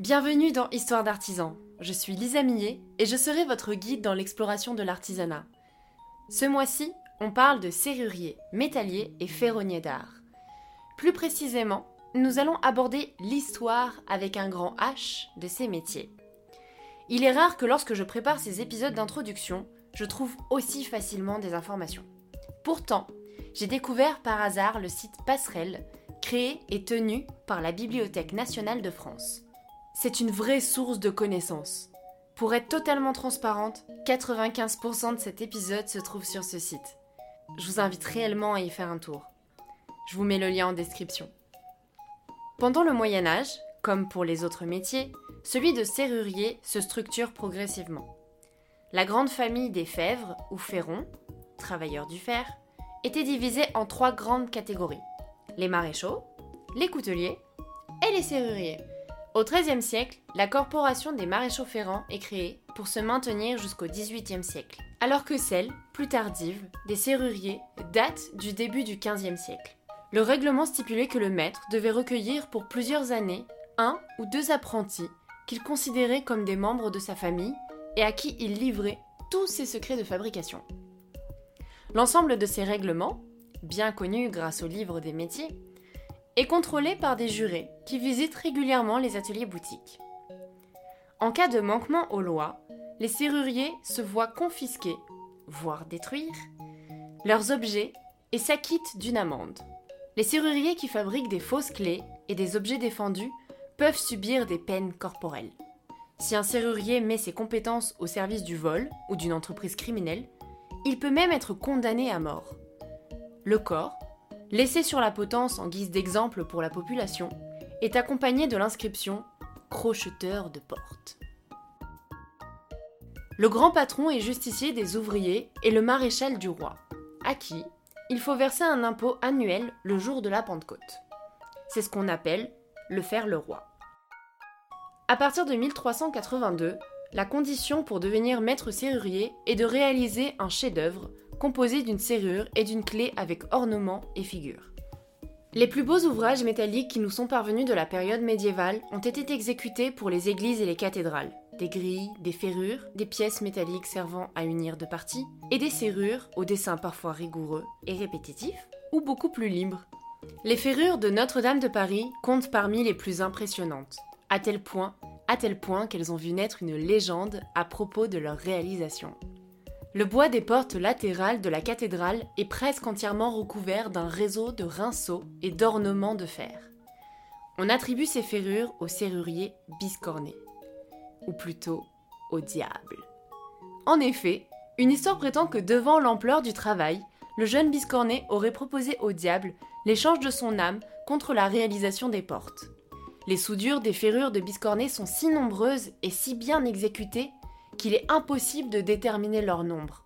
Bienvenue dans Histoire d'artisan. Je suis Lisa Millet et je serai votre guide dans l'exploration de l'artisanat. Ce mois-ci, on parle de serrurier, métallier et ferronnier d'art. Plus précisément, nous allons aborder l'histoire avec un grand H de ces métiers. Il est rare que lorsque je prépare ces épisodes d'introduction, je trouve aussi facilement des informations. Pourtant, j'ai découvert par hasard le site Passerelle, créé et tenu par la Bibliothèque nationale de France. C'est une vraie source de connaissances. Pour être totalement transparente, 95% de cet épisode se trouve sur ce site. Je vous invite réellement à y faire un tour. Je vous mets le lien en description. Pendant le Moyen Âge, comme pour les autres métiers, celui de serrurier se structure progressivement. La grande famille des Fèvres ou Ferrons, travailleurs du fer, était divisée en trois grandes catégories les maréchaux, les couteliers et les serruriers. Au XIIIe siècle, la corporation des maréchaux ferrants est créée pour se maintenir jusqu'au XVIIIe siècle, alors que celle, plus tardive, des serruriers date du début du XVe siècle. Le règlement stipulait que le maître devait recueillir pour plusieurs années un ou deux apprentis qu'il considérait comme des membres de sa famille et à qui il livrait tous ses secrets de fabrication. L'ensemble de ces règlements, bien connus grâce au livre des métiers, est contrôlé par des jurés qui visitent régulièrement les ateliers boutiques. En cas de manquement aux lois, les serruriers se voient confisquer, voire détruire, leurs objets et s'acquittent d'une amende. Les serruriers qui fabriquent des fausses clés et des objets défendus peuvent subir des peines corporelles. Si un serrurier met ses compétences au service du vol ou d'une entreprise criminelle, il peut même être condamné à mort. Le corps, laissé sur la potence en guise d'exemple pour la population, est accompagné de l'inscription crocheteur de porte. Le grand patron est justicier des ouvriers et le maréchal du roi, à qui il faut verser un impôt annuel le jour de la Pentecôte. C'est ce qu'on appelle le faire le roi. À partir de 1382, la condition pour devenir maître serrurier est de réaliser un chef-d'œuvre composé d'une serrure et d'une clé avec ornement et figure. Les plus beaux ouvrages métalliques qui nous sont parvenus de la période médiévale ont été exécutés pour les églises et les cathédrales. Des grilles, des ferrures, des pièces métalliques servant à unir deux parties, et des serrures aux dessins parfois rigoureux et répétitifs, ou beaucoup plus libres. Les ferrures de Notre-Dame de Paris comptent parmi les plus impressionnantes, à tel point, à tel point qu'elles ont vu naître une légende à propos de leur réalisation. Le bois des portes latérales de la cathédrale est presque entièrement recouvert d'un réseau de rinceaux et d'ornements de fer. On attribue ces ferrures au serrurier biscorné, ou plutôt au diable. En effet, une histoire prétend que devant l'ampleur du travail, le jeune biscorné aurait proposé au diable l'échange de son âme contre la réalisation des portes. Les soudures des ferrures de biscorné sont si nombreuses et si bien exécutées qu'il est impossible de déterminer leur nombre.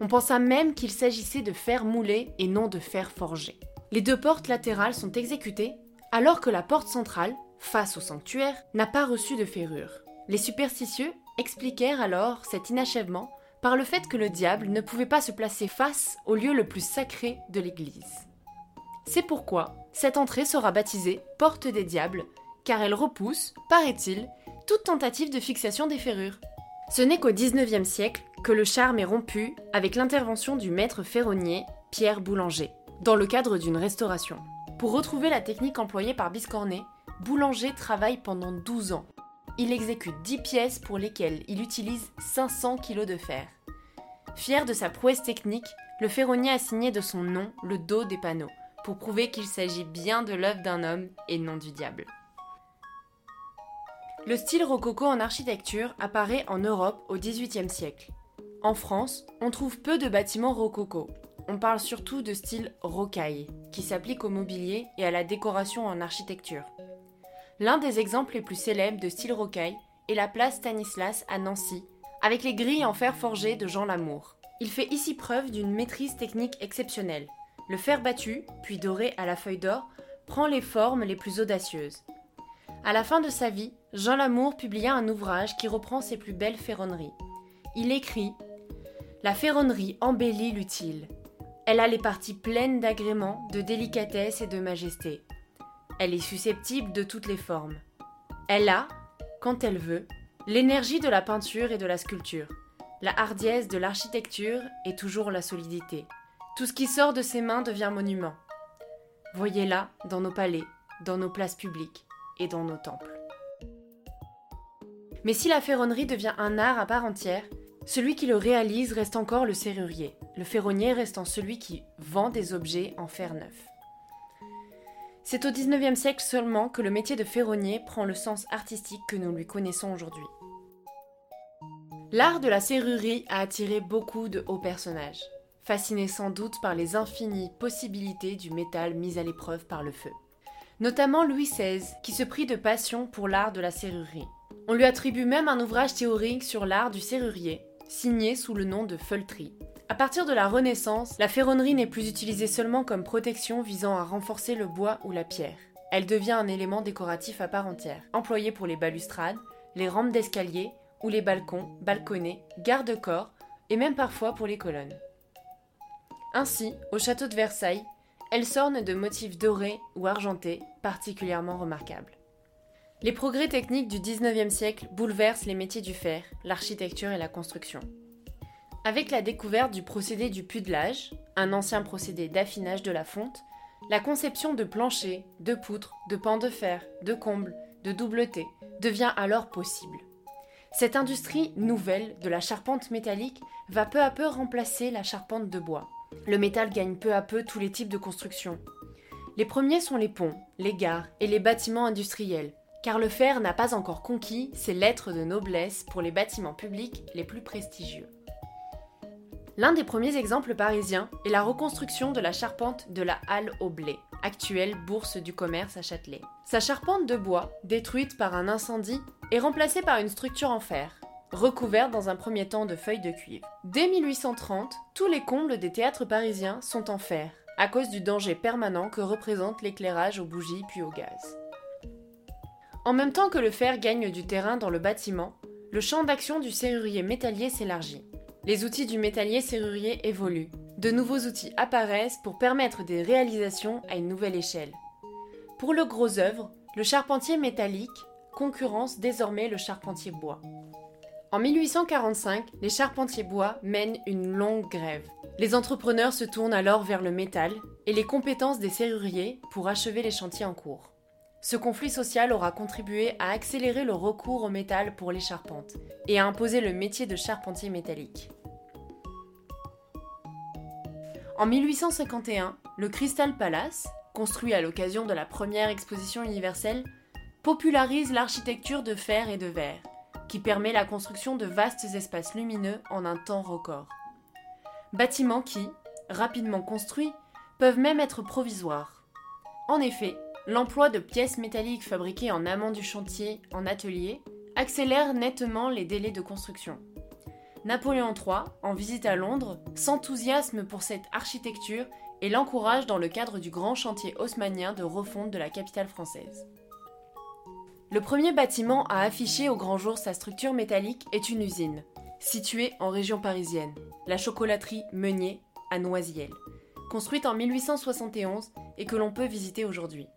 On pensa même qu'il s'agissait de fer moulé et non de fer forgé. Les deux portes latérales sont exécutées, alors que la porte centrale, face au sanctuaire, n'a pas reçu de ferrure. Les superstitieux expliquèrent alors cet inachèvement par le fait que le diable ne pouvait pas se placer face au lieu le plus sacré de l'Église. C'est pourquoi cette entrée sera baptisée Porte des Diables, car elle repousse, paraît-il, toute tentative de fixation des ferrures. Ce n'est qu'au XIXe siècle que le charme est rompu avec l'intervention du maître ferronnier Pierre Boulanger, dans le cadre d'une restauration. Pour retrouver la technique employée par Biscornet, Boulanger travaille pendant 12 ans. Il exécute 10 pièces pour lesquelles il utilise 500 kg de fer. Fier de sa prouesse technique, le ferronnier a signé de son nom le dos des panneaux, pour prouver qu'il s'agit bien de l'œuvre d'un homme et non du diable. Le style rococo en architecture apparaît en Europe au XVIIIe siècle. En France, on trouve peu de bâtiments rococo. On parle surtout de style rocaille, qui s'applique au mobilier et à la décoration en architecture. L'un des exemples les plus célèbres de style rocaille est la place Stanislas à Nancy, avec les grilles en fer forgé de Jean Lamour. Il fait ici preuve d'une maîtrise technique exceptionnelle. Le fer battu, puis doré à la feuille d'or, prend les formes les plus audacieuses. À la fin de sa vie, Jean Lamour publia un ouvrage qui reprend ses plus belles ferronneries. Il écrit La ferronnerie embellit l'utile. Elle a les parties pleines d'agréments, de délicatesse et de majesté. Elle est susceptible de toutes les formes. Elle a, quand elle veut, l'énergie de la peinture et de la sculpture, la hardiesse de l'architecture et toujours la solidité. Tout ce qui sort de ses mains devient monument. Voyez-la dans nos palais, dans nos places publiques et dans nos temples. Mais si la ferronnerie devient un art à part entière, celui qui le réalise reste encore le serrurier, le ferronnier restant celui qui vend des objets en fer neuf. C'est au XIXe siècle seulement que le métier de ferronnier prend le sens artistique que nous lui connaissons aujourd'hui. L'art de la serrurerie a attiré beaucoup de hauts personnages, fascinés sans doute par les infinies possibilités du métal mis à l'épreuve par le feu. Notamment Louis XVI, qui se prit de passion pour l'art de la serrurerie. On lui attribue même un ouvrage théorique sur l'art du serrurier, signé sous le nom de Feultry. À partir de la Renaissance, la ferronnerie n'est plus utilisée seulement comme protection visant à renforcer le bois ou la pierre. Elle devient un élément décoratif à part entière, employé pour les balustrades, les rampes d'escalier ou les balcons, balconnets, garde-corps et même parfois pour les colonnes. Ainsi, au château de Versailles, elle s'orne de motifs dorés ou argentés particulièrement remarquables. Les progrès techniques du 19e siècle bouleversent les métiers du fer, l'architecture et la construction. Avec la découverte du procédé du pudelage, un ancien procédé d'affinage de la fonte, la conception de planchers, de poutres, de pans de fer, de combles, de doubletés devient alors possible. Cette industrie nouvelle de la charpente métallique va peu à peu remplacer la charpente de bois. Le métal gagne peu à peu tous les types de construction. Les premiers sont les ponts, les gares et les bâtiments industriels, car le fer n'a pas encore conquis ses lettres de noblesse pour les bâtiments publics les plus prestigieux. L'un des premiers exemples parisiens est la reconstruction de la charpente de la Halle au blé, actuelle bourse du commerce à Châtelet. Sa charpente de bois, détruite par un incendie, est remplacée par une structure en fer, recouverte dans un premier temps de feuilles de cuivre. Dès 1830, tous les combles des théâtres parisiens sont en fer, à cause du danger permanent que représente l'éclairage aux bougies puis au gaz. En même temps que le fer gagne du terrain dans le bâtiment, le champ d'action du serrurier métallier s'élargit. Les outils du métallier serrurier évoluent. De nouveaux outils apparaissent pour permettre des réalisations à une nouvelle échelle. Pour le gros œuvre, le charpentier métallique concurrence désormais le charpentier bois. En 1845, les charpentiers bois mènent une longue grève. Les entrepreneurs se tournent alors vers le métal et les compétences des serruriers pour achever les chantiers en cours. Ce conflit social aura contribué à accélérer le recours au métal pour les charpentes et à imposer le métier de charpentier métallique. En 1851, le Crystal Palace, construit à l'occasion de la première exposition universelle, popularise l'architecture de fer et de verre, permet la construction de vastes espaces lumineux en un temps record. Bâtiments qui, rapidement construits, peuvent même être provisoires. En effet, l'emploi de pièces métalliques fabriquées en amont du chantier en atelier accélère nettement les délais de construction. Napoléon III, en visite à Londres, s'enthousiasme pour cette architecture et l'encourage dans le cadre du grand chantier haussmannien de refonte de la capitale française. Le premier bâtiment à afficher au grand jour sa structure métallique est une usine, située en région parisienne, la chocolaterie Meunier à Noisiel, construite en 1871 et que l'on peut visiter aujourd'hui.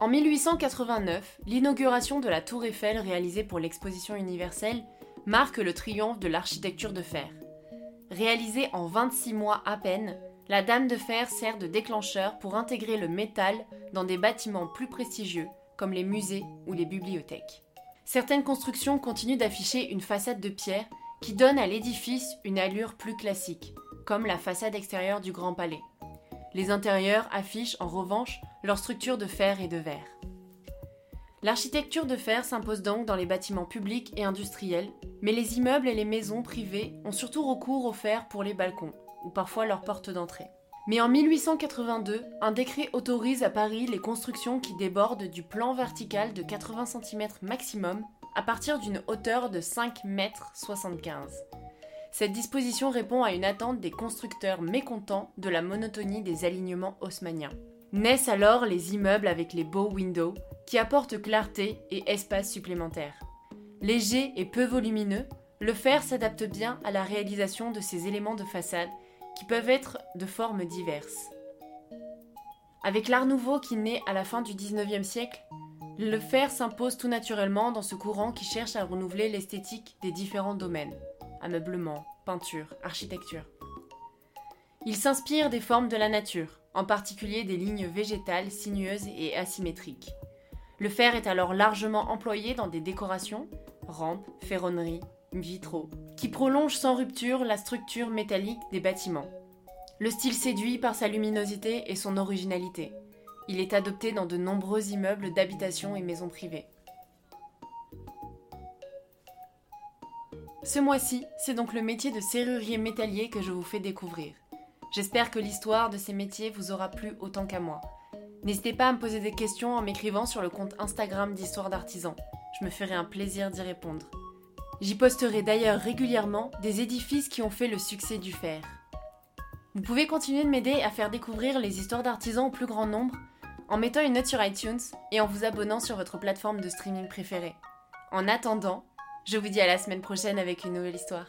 En 1889, l'inauguration de la Tour Eiffel réalisée pour l'exposition universelle marque le triomphe de l'architecture de fer. Réalisée en 26 mois à peine, la Dame de Fer sert de déclencheur pour intégrer le métal dans des bâtiments plus prestigieux comme les musées ou les bibliothèques. Certaines constructions continuent d'afficher une façade de pierre qui donne à l'édifice une allure plus classique, comme la façade extérieure du Grand Palais. Les intérieurs affichent en revanche leur structure de fer et de verre. L'architecture de fer s'impose donc dans les bâtiments publics et industriels, mais les immeubles et les maisons privées ont surtout recours au fer pour les balcons, ou parfois leurs portes d'entrée. Mais en 1882, un décret autorise à Paris les constructions qui débordent du plan vertical de 80 cm maximum à partir d'une hauteur de 5 mètres 75 cette disposition répond à une attente des constructeurs mécontents de la monotonie des alignements haussmanniens. Naissent alors les immeubles avec les beaux windows qui apportent clarté et espace supplémentaire. Léger et peu volumineux, le fer s'adapte bien à la réalisation de ces éléments de façade qui peuvent être de formes diverses. Avec l'Art nouveau qui naît à la fin du 19e siècle, Le fer s'impose tout naturellement dans ce courant qui cherche à renouveler l'esthétique des différents domaines ameublement, peinture, architecture. Il s'inspire des formes de la nature, en particulier des lignes végétales sinueuses et asymétriques. Le fer est alors largement employé dans des décorations, rampes, ferronneries, vitraux, qui prolongent sans rupture la structure métallique des bâtiments. Le style séduit par sa luminosité et son originalité. Il est adopté dans de nombreux immeubles d'habitation et maisons privées. Ce mois-ci, c'est donc le métier de serrurier métallier que je vous fais découvrir. J'espère que l'histoire de ces métiers vous aura plu autant qu'à moi. N'hésitez pas à me poser des questions en m'écrivant sur le compte Instagram d'Histoire d'artisans. Je me ferai un plaisir d'y répondre. J'y posterai d'ailleurs régulièrement des édifices qui ont fait le succès du fer. Vous pouvez continuer de m'aider à faire découvrir les histoires d'artisans au plus grand nombre en mettant une note sur iTunes et en vous abonnant sur votre plateforme de streaming préférée. En attendant, je vous dis à la semaine prochaine avec une nouvelle histoire.